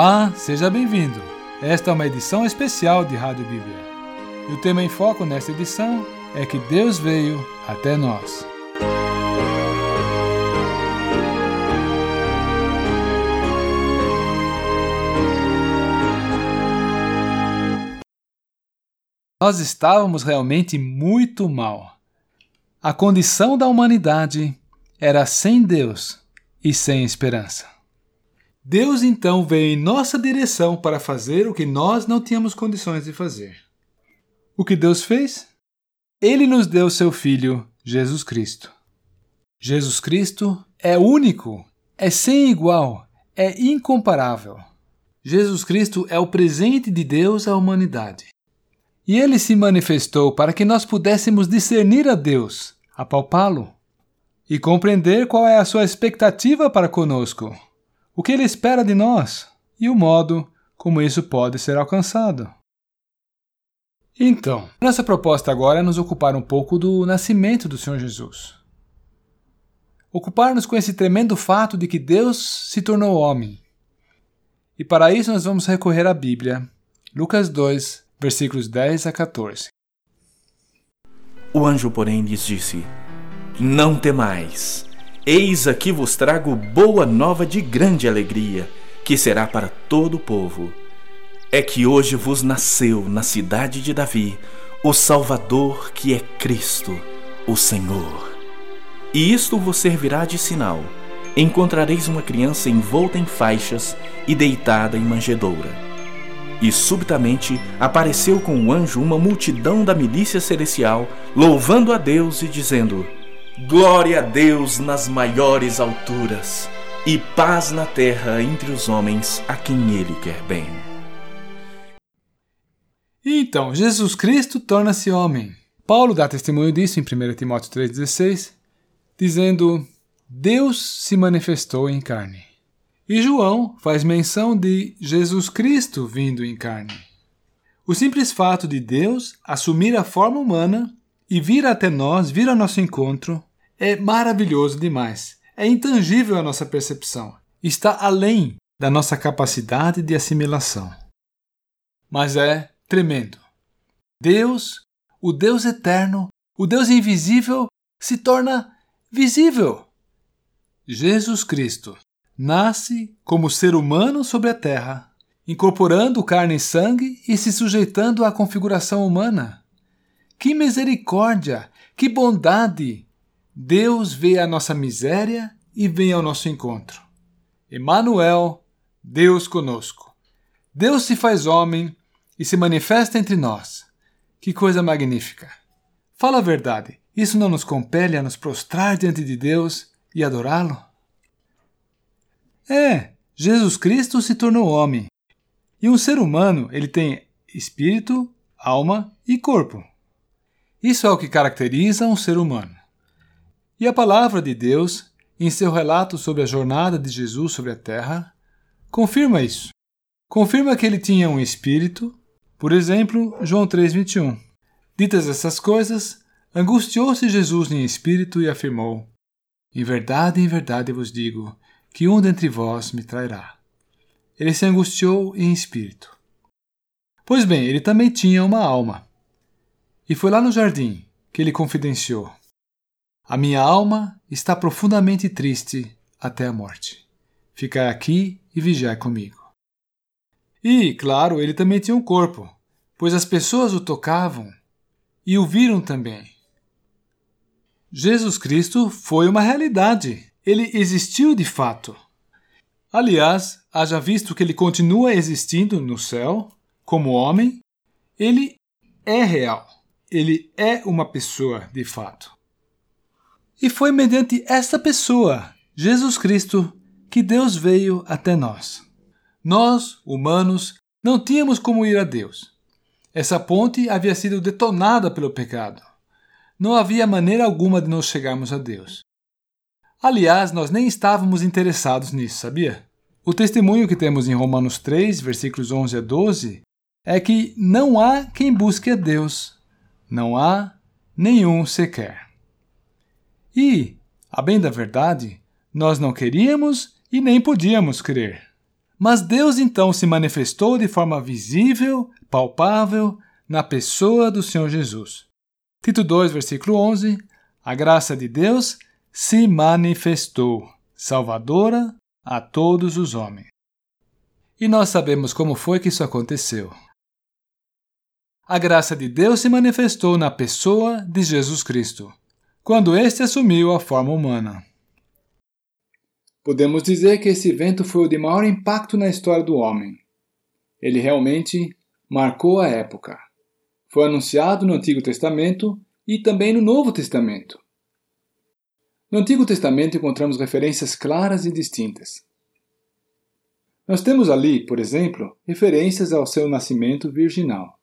Olá, seja bem-vindo. Esta é uma edição especial de Rádio Bíblia. E o tema em foco nesta edição é que Deus veio até nós. Nós estávamos realmente muito mal. A condição da humanidade era sem Deus e sem esperança. Deus então veio em nossa direção para fazer o que nós não tínhamos condições de fazer. O que Deus fez? Ele nos deu seu Filho, Jesus Cristo. Jesus Cristo é único, é sem igual, é incomparável. Jesus Cristo é o presente de Deus à humanidade. E ele se manifestou para que nós pudéssemos discernir a Deus, apalpá-lo e compreender qual é a sua expectativa para conosco, o que ele espera de nós e o modo como isso pode ser alcançado. Então, nossa proposta agora é nos ocupar um pouco do nascimento do Senhor Jesus. Ocupar-nos com esse tremendo fato de que Deus se tornou homem. E para isso nós vamos recorrer à Bíblia, Lucas 2, versículos 10 a 14. O anjo, porém, lhes disse: Não temais. Eis aqui vos trago boa nova de grande alegria, que será para todo o povo. É que hoje vos nasceu na cidade de Davi o Salvador, que é Cristo, o Senhor. E isto vos servirá de sinal: encontrareis uma criança envolta em faixas e deitada em manjedoura. E subitamente apareceu com o anjo uma multidão da milícia celestial, louvando a Deus e dizendo: Glória a Deus nas maiores alturas, e paz na terra entre os homens a quem Ele quer bem. Então, Jesus Cristo torna-se homem. Paulo dá testemunho disso em 1 Timóteo 3,16, dizendo: Deus se manifestou em carne. E João faz menção de Jesus Cristo vindo em carne. O simples fato de Deus assumir a forma humana e vir até nós, vir ao nosso encontro, é maravilhoso demais. É intangível a nossa percepção. Está além da nossa capacidade de assimilação. Mas é tremendo. Deus, o Deus eterno, o Deus invisível, se torna visível. Jesus Cristo nasce como ser humano sobre a terra, incorporando carne e sangue e se sujeitando à configuração humana. Que misericórdia, que bondade! Deus vê a nossa miséria e vem ao nosso encontro. Emanuel, Deus conosco. Deus se faz homem e se manifesta entre nós. Que coisa magnífica! Fala a verdade, isso não nos compele a nos prostrar diante de Deus e adorá-lo? É, Jesus Cristo se tornou homem. E um ser humano, ele tem espírito, alma e corpo. Isso é o que caracteriza um ser humano. E a palavra de Deus, em seu relato sobre a jornada de Jesus sobre a terra, confirma isso. Confirma que ele tinha um espírito, por exemplo, João 3:21. Ditas essas coisas, angustiou-se Jesus em espírito e afirmou: Em verdade, em verdade vos digo, que um dentre vós me trairá. Ele se angustiou em espírito. Pois bem, ele também tinha uma alma. E foi lá no jardim que ele confidenciou: A minha alma está profundamente triste até a morte. Ficai aqui e vigiai comigo. E, claro, ele também tinha um corpo, pois as pessoas o tocavam e o viram também. Jesus Cristo foi uma realidade ele existiu de fato. Aliás, haja visto que ele continua existindo no céu, como homem, ele é real. Ele é uma pessoa de fato. E foi mediante esta pessoa, Jesus Cristo, que Deus veio até nós. Nós, humanos, não tínhamos como ir a Deus. Essa ponte havia sido detonada pelo pecado. Não havia maneira alguma de nós chegarmos a Deus. Aliás, nós nem estávamos interessados nisso, sabia? O testemunho que temos em Romanos 3, versículos 11 a 12, é que não há quem busque a Deus, não há nenhum sequer. E, a bem da verdade, nós não queríamos e nem podíamos crer. Mas Deus então se manifestou de forma visível, palpável, na pessoa do Senhor Jesus. Tito 2, versículo 11: A graça de Deus se manifestou, salvadora a todos os homens. E nós sabemos como foi que isso aconteceu. A graça de Deus se manifestou na pessoa de Jesus Cristo, quando este assumiu a forma humana. Podemos dizer que esse evento foi o de maior impacto na história do homem. Ele realmente marcou a época. Foi anunciado no Antigo Testamento e também no Novo Testamento. No Antigo Testamento encontramos referências claras e distintas. Nós temos ali, por exemplo, referências ao seu nascimento virginal.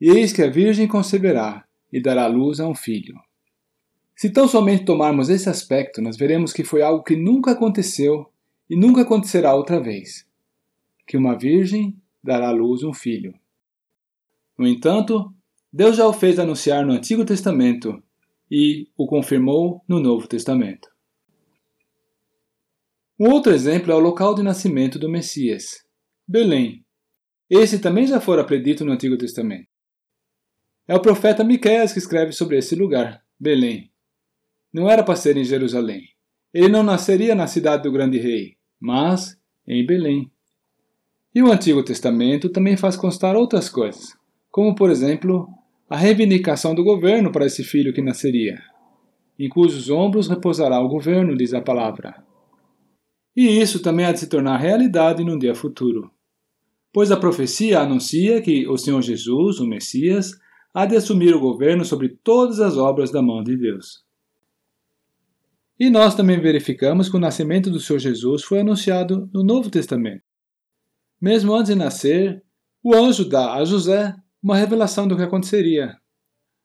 E eis que a Virgem conceberá e dará luz a um filho. Se tão somente tomarmos esse aspecto, nós veremos que foi algo que nunca aconteceu e nunca acontecerá outra vez: que uma virgem dará à luz um filho. No entanto, Deus já o fez anunciar no Antigo Testamento e o confirmou no Novo Testamento. Um outro exemplo é o local de nascimento do Messias, Belém. Esse também já fora predito no Antigo Testamento. É o profeta Miqueias que escreve sobre esse lugar, Belém. Não era para ser em Jerusalém. Ele não nasceria na cidade do grande rei, mas em Belém. E o Antigo Testamento também faz constar outras coisas, como por exemplo a reivindicação do governo para esse filho que nasceria, em cujos ombros repousará o governo, diz a palavra. E isso também há de se tornar realidade num dia futuro. Pois a profecia anuncia que o Senhor Jesus, o Messias, há de assumir o governo sobre todas as obras da mão de Deus. E nós também verificamos que o nascimento do Senhor Jesus foi anunciado no Novo Testamento. Mesmo antes de nascer, o anjo dá a José uma revelação do que aconteceria.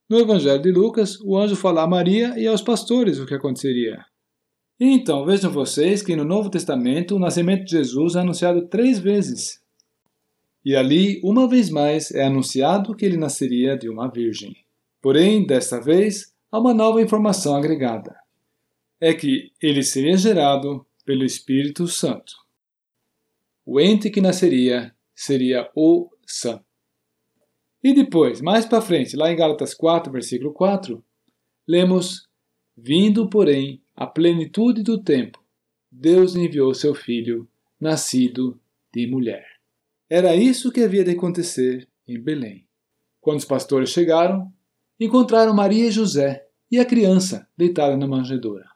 No Evangelho de Lucas, o anjo fala a Maria e aos pastores o que aconteceria. Então, vejam vocês que no Novo Testamento o nascimento de Jesus é anunciado três vezes. E ali, uma vez mais, é anunciado que ele nasceria de uma virgem. Porém, desta vez, há uma nova informação agregada é que ele seria gerado pelo Espírito Santo. O ente que nasceria seria o Santo. E depois, mais para frente, lá em Gálatas 4, versículo 4, lemos: Vindo, porém, a plenitude do tempo, Deus enviou seu filho, nascido de mulher. Era isso que havia de acontecer em Belém. Quando os pastores chegaram, encontraram Maria e José e a criança deitada na manjedoura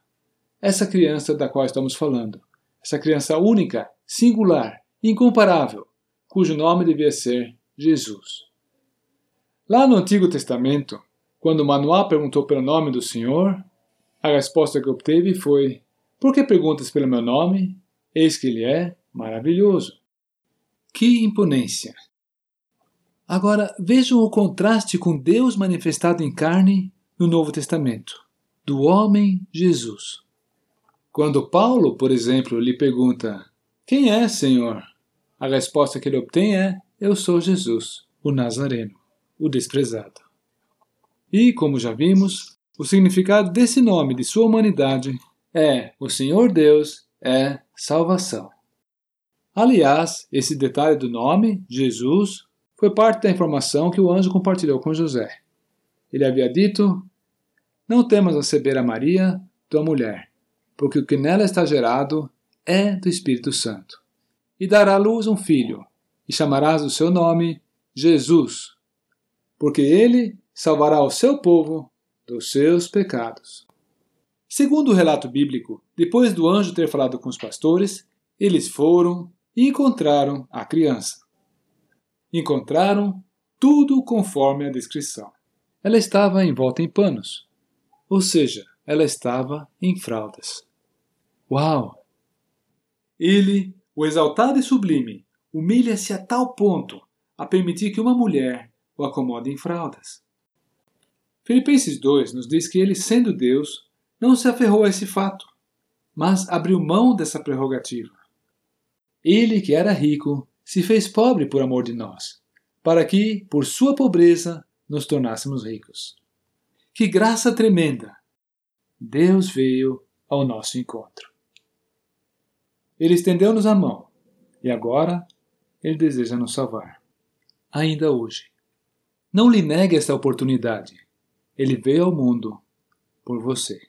essa criança da qual estamos falando. Essa criança única, singular, incomparável, cujo nome devia ser Jesus. Lá no Antigo Testamento, quando Manoá perguntou pelo nome do Senhor, a resposta que obteve foi: Por que perguntas pelo meu nome? Eis que ele é maravilhoso. Que imponência! Agora vejam o contraste com Deus manifestado em carne no Novo Testamento, do homem Jesus. Quando Paulo, por exemplo, lhe pergunta: Quem é, Senhor? A resposta que ele obtém é: Eu sou Jesus, o Nazareno, o desprezado. E, como já vimos, o significado desse nome de sua humanidade é: O Senhor Deus é salvação. Aliás, esse detalhe do nome, Jesus, foi parte da informação que o anjo compartilhou com José. Ele havia dito: Não temas receber a Maria, tua mulher porque o que nela está gerado é do Espírito Santo. E dará à luz um filho, e chamarás o seu nome Jesus, porque ele salvará o seu povo dos seus pecados. Segundo o relato bíblico, depois do anjo ter falado com os pastores, eles foram e encontraram a criança. Encontraram tudo conforme a descrição. Ela estava envolta em panos, ou seja, ela estava em fraldas. Uau! Ele, o exaltado e sublime, humilha-se a tal ponto a permitir que uma mulher o acomode em fraldas. Filipenses 2 nos diz que ele, sendo Deus, não se aferrou a esse fato, mas abriu mão dessa prerrogativa. Ele, que era rico, se fez pobre por amor de nós, para que, por sua pobreza, nos tornássemos ricos. Que graça tremenda! Deus veio ao nosso encontro. Ele estendeu-nos a mão E agora ele deseja nos salvar. Ainda hoje. Não lhe negue esta oportunidade. Ele veio ao mundo por você.